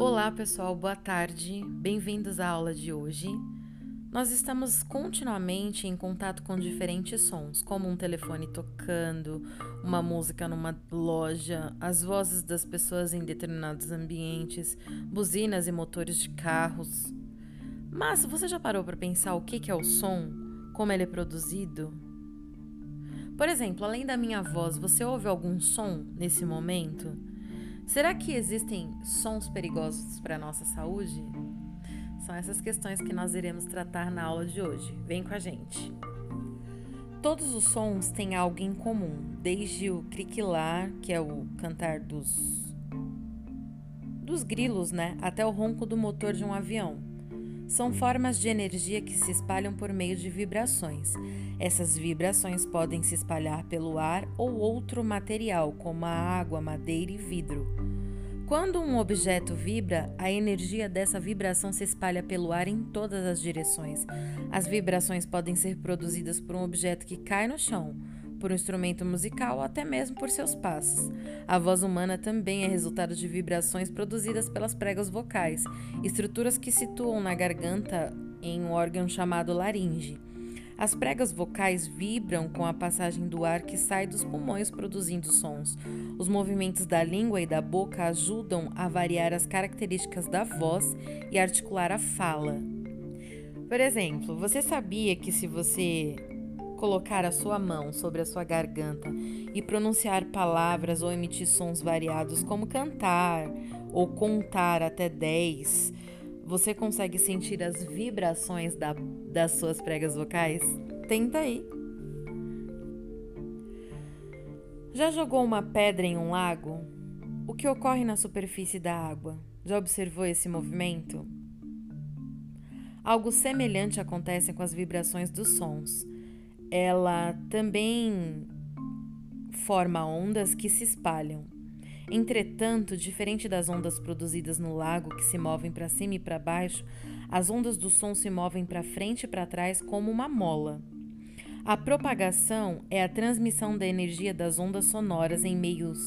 Olá pessoal, boa tarde, bem-vindos à aula de hoje. Nós estamos continuamente em contato com diferentes sons, como um telefone tocando, uma música numa loja, as vozes das pessoas em determinados ambientes, buzinas e motores de carros. Mas você já parou para pensar o que é o som? Como ele é produzido? Por exemplo, além da minha voz, você ouve algum som nesse momento? Será que existem sons perigosos para a nossa saúde? São essas questões que nós iremos tratar na aula de hoje. Vem com a gente. Todos os sons têm algo em comum, desde o criquilar, que é o cantar dos dos grilos, né, até o ronco do motor de um avião. São formas de energia que se espalham por meio de vibrações. Essas vibrações podem se espalhar pelo ar ou outro material, como a água, madeira e vidro. Quando um objeto vibra, a energia dessa vibração se espalha pelo ar em todas as direções. As vibrações podem ser produzidas por um objeto que cai no chão, por um instrumento musical ou até mesmo por seus passos. A voz humana também é resultado de vibrações produzidas pelas pregas vocais, estruturas que situam na garganta em um órgão chamado laringe. As pregas vocais vibram com a passagem do ar que sai dos pulmões produzindo sons. Os movimentos da língua e da boca ajudam a variar as características da voz e articular a fala. Por exemplo, você sabia que se você colocar a sua mão sobre a sua garganta e pronunciar palavras ou emitir sons variados, como cantar ou contar até 10, você consegue sentir as vibrações da, das suas pregas vocais? Tenta aí. Já jogou uma pedra em um lago? O que ocorre na superfície da água? Já observou esse movimento? Algo semelhante acontece com as vibrações dos sons. Ela também forma ondas que se espalham. Entretanto, diferente das ondas produzidas no lago que se movem para cima e para baixo, as ondas do som se movem para frente e para trás como uma mola. A propagação é a transmissão da energia das ondas sonoras em meios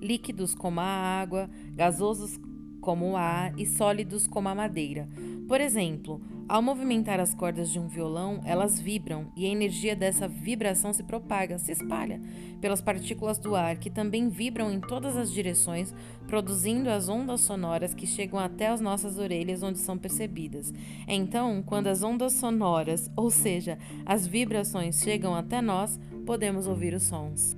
líquidos como a água, gasosos como o ar e sólidos como a madeira. Por exemplo, ao movimentar as cordas de um violão, elas vibram e a energia dessa vibração se propaga, se espalha pelas partículas do ar, que também vibram em todas as direções, produzindo as ondas sonoras que chegam até as nossas orelhas, onde são percebidas. Então, quando as ondas sonoras, ou seja, as vibrações, chegam até nós, podemos ouvir os sons.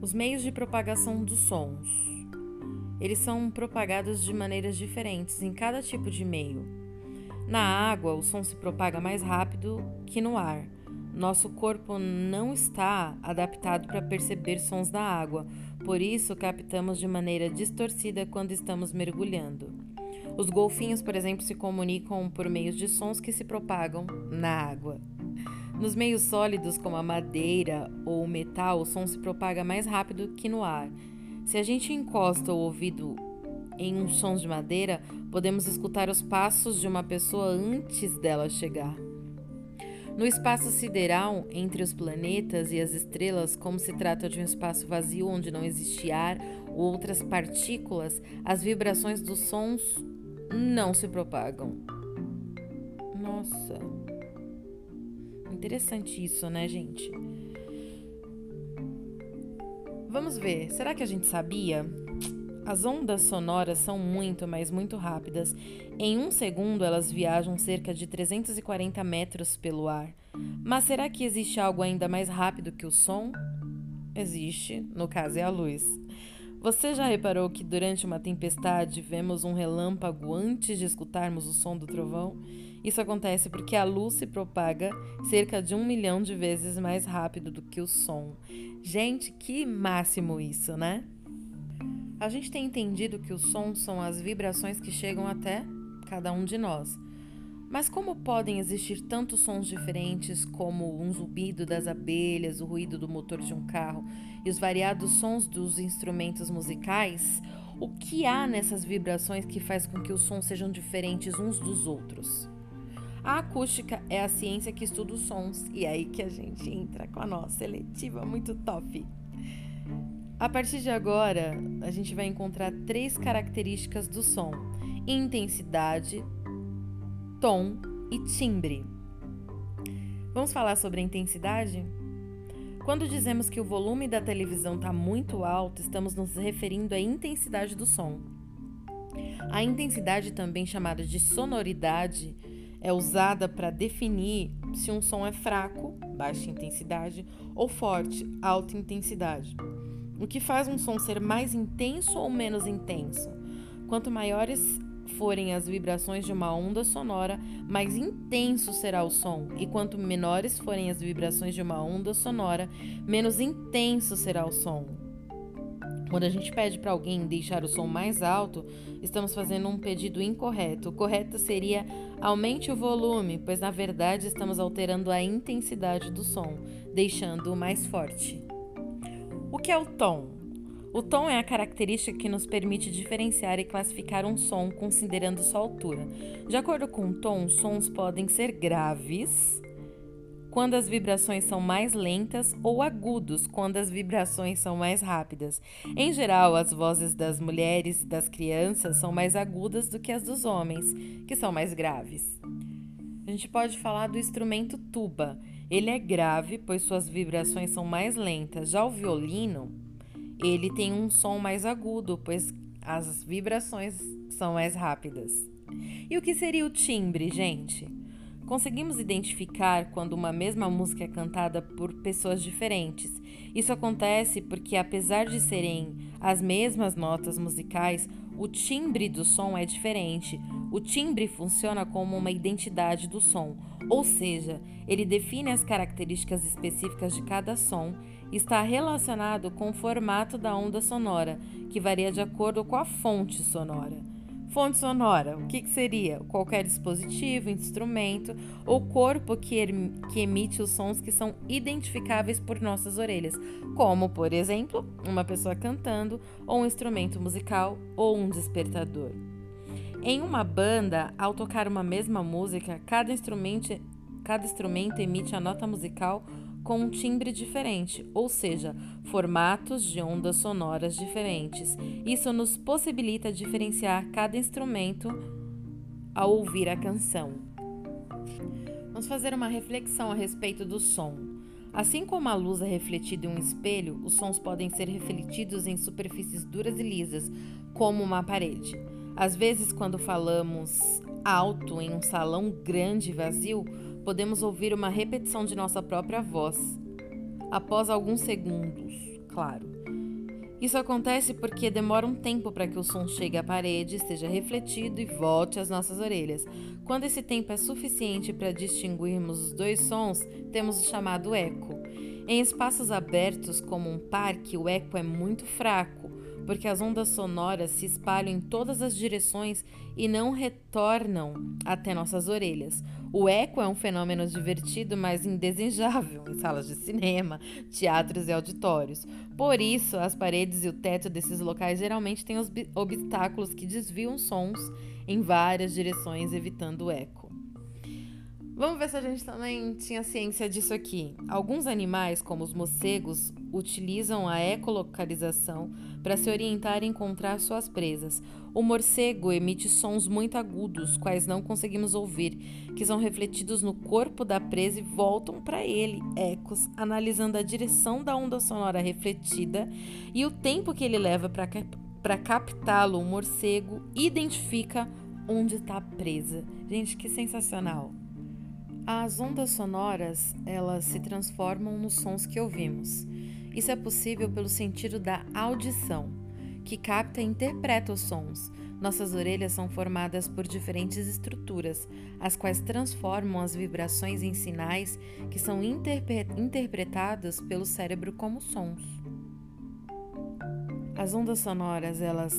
Os meios de propagação dos sons. Eles são propagados de maneiras diferentes em cada tipo de meio. Na água, o som se propaga mais rápido que no ar. Nosso corpo não está adaptado para perceber sons da água, por isso captamos de maneira distorcida quando estamos mergulhando. Os golfinhos, por exemplo, se comunicam por meio de sons que se propagam na água. Nos meios sólidos, como a madeira ou o metal, o som se propaga mais rápido que no ar. Se a gente encosta o ouvido em um som de madeira, podemos escutar os passos de uma pessoa antes dela chegar. No espaço sideral, entre os planetas e as estrelas, como se trata de um espaço vazio onde não existe ar ou outras partículas, as vibrações dos sons não se propagam. Nossa. Interessante isso, né, gente? Vamos ver, será que a gente sabia? As ondas sonoras são muito, mas muito rápidas. Em um segundo, elas viajam cerca de 340 metros pelo ar. Mas será que existe algo ainda mais rápido que o som? Existe, no caso é a luz. Você já reparou que durante uma tempestade vemos um relâmpago antes de escutarmos o som do trovão? Isso acontece porque a luz se propaga cerca de um milhão de vezes mais rápido do que o som. Gente, que máximo isso, né? A gente tem entendido que os sons são as vibrações que chegam até cada um de nós. Mas como podem existir tantos sons diferentes, como um zumbido das abelhas, o ruído do motor de um carro e os variados sons dos instrumentos musicais? O que há nessas vibrações que faz com que os sons sejam diferentes uns dos outros? A acústica é a ciência que estuda os sons, e é aí que a gente entra com a nossa seletiva muito top. A partir de agora, a gente vai encontrar três características do som: intensidade, tom e timbre. Vamos falar sobre a intensidade? Quando dizemos que o volume da televisão está muito alto, estamos nos referindo à intensidade do som. A intensidade, também chamada de sonoridade, é usada para definir se um som é fraco, baixa intensidade, ou forte, alta intensidade. O que faz um som ser mais intenso ou menos intenso? Quanto maiores forem as vibrações de uma onda sonora, mais intenso será o som, e quanto menores forem as vibrações de uma onda sonora, menos intenso será o som. Quando a gente pede para alguém deixar o som mais alto, estamos fazendo um pedido incorreto. O correto seria aumente o volume, pois na verdade estamos alterando a intensidade do som, deixando-o mais forte. O que é o tom? O tom é a característica que nos permite diferenciar e classificar um som considerando sua altura. De acordo com o tom, sons podem ser graves quando as vibrações são mais lentas ou agudos quando as vibrações são mais rápidas. Em geral, as vozes das mulheres e das crianças são mais agudas do que as dos homens, que são mais graves. A gente pode falar do instrumento tuba. Ele é grave, pois suas vibrações são mais lentas. Já o violino, ele tem um som mais agudo, pois as vibrações são mais rápidas. E o que seria o timbre, gente? Conseguimos identificar quando uma mesma música é cantada por pessoas diferentes. Isso acontece porque, apesar de serem as mesmas notas musicais, o timbre do som é diferente. O timbre funciona como uma identidade do som, ou seja, ele define as características específicas de cada som e está relacionado com o formato da onda sonora, que varia de acordo com a fonte sonora. Fonte sonora, o que, que seria? Qualquer dispositivo, instrumento ou corpo que, er que emite os sons que são identificáveis por nossas orelhas, como, por exemplo, uma pessoa cantando, ou um instrumento musical, ou um despertador. Em uma banda, ao tocar uma mesma música, cada instrumento, cada instrumento emite a nota musical com um timbre diferente, ou seja, formatos de ondas sonoras diferentes. Isso nos possibilita diferenciar cada instrumento ao ouvir a canção. Vamos fazer uma reflexão a respeito do som. Assim como a luz é refletida em um espelho, os sons podem ser refletidos em superfícies duras e lisas, como uma parede. Às vezes, quando falamos alto em um salão grande e vazio, podemos ouvir uma repetição de nossa própria voz, após alguns segundos, claro. Isso acontece porque demora um tempo para que o som chegue à parede, seja refletido e volte às nossas orelhas. Quando esse tempo é suficiente para distinguirmos os dois sons, temos o chamado eco. Em espaços abertos, como um parque, o eco é muito fraco, porque as ondas sonoras se espalham em todas as direções e não retornam até nossas orelhas. O eco é um fenômeno divertido, mas indesejável em salas de cinema, teatros e auditórios. Por isso, as paredes e o teto desses locais geralmente têm obstáculos que desviam sons em várias direções, evitando o eco. Vamos ver se a gente também tinha ciência disso aqui. Alguns animais, como os morcegos, utilizam a ecolocalização para se orientar e encontrar suas presas. O morcego emite sons muito agudos, quais não conseguimos ouvir, que são refletidos no corpo da presa e voltam para ele, ecos, analisando a direção da onda sonora refletida e o tempo que ele leva para captá-lo. O morcego identifica onde está presa. Gente, que sensacional! As ondas sonoras, elas se transformam nos sons que ouvimos. Isso é possível pelo sentido da audição, que capta e interpreta os sons. Nossas orelhas são formadas por diferentes estruturas, as quais transformam as vibrações em sinais que são interpre interpretados pelo cérebro como sons. As ondas sonoras, elas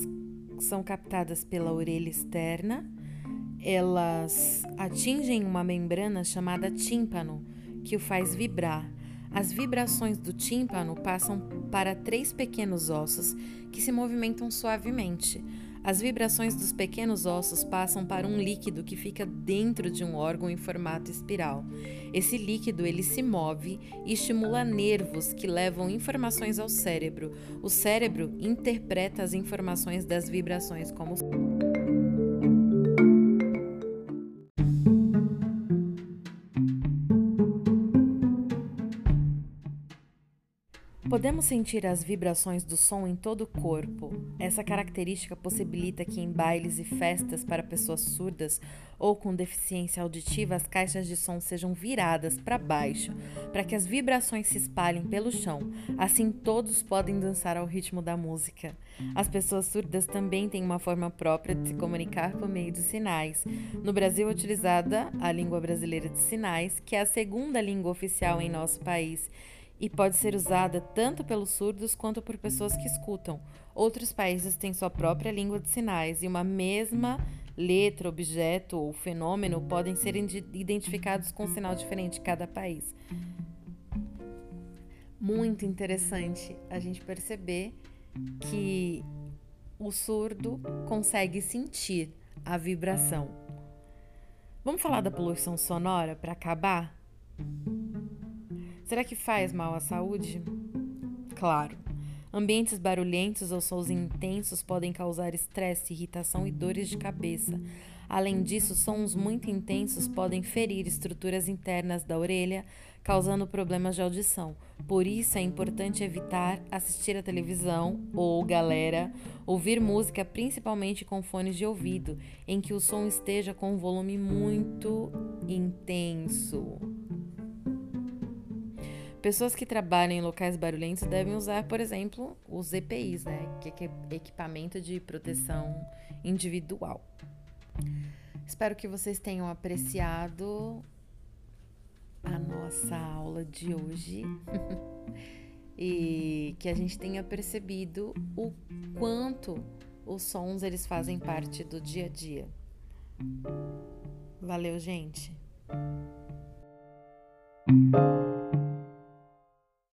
são captadas pela orelha externa elas atingem uma membrana chamada tímpano, que o faz vibrar. As vibrações do tímpano passam para três pequenos ossos que se movimentam suavemente. As vibrações dos pequenos ossos passam para um líquido que fica dentro de um órgão em formato espiral. Esse líquido ele se move e estimula nervos que levam informações ao cérebro. O cérebro interpreta as informações das vibrações como Podemos sentir as vibrações do som em todo o corpo. Essa característica possibilita que em bailes e festas para pessoas surdas ou com deficiência auditiva as caixas de som sejam viradas para baixo, para que as vibrações se espalhem pelo chão. Assim todos podem dançar ao ritmo da música. As pessoas surdas também têm uma forma própria de se comunicar por meio de sinais. No Brasil é utilizada a língua brasileira de sinais, que é a segunda língua oficial em nosso país e pode ser usada tanto pelos surdos quanto por pessoas que escutam. Outros países têm sua própria língua de sinais e uma mesma letra, objeto ou fenômeno podem ser identificados com um sinal diferente em cada país. Muito interessante a gente perceber que o surdo consegue sentir a vibração. Vamos falar da poluição sonora para acabar? Será que faz mal à saúde? Claro. Ambientes barulhentos ou sons intensos podem causar estresse, irritação e dores de cabeça. Além disso, sons muito intensos podem ferir estruturas internas da orelha, causando problemas de audição. Por isso é importante evitar assistir a televisão ou, galera, ouvir música principalmente com fones de ouvido, em que o som esteja com um volume muito intenso. Pessoas que trabalham em locais barulhentos devem usar, por exemplo, os EPIs, né? Que é equipamento de proteção individual. Espero que vocês tenham apreciado a nossa aula de hoje e que a gente tenha percebido o quanto os sons eles fazem parte do dia a dia. Valeu, gente.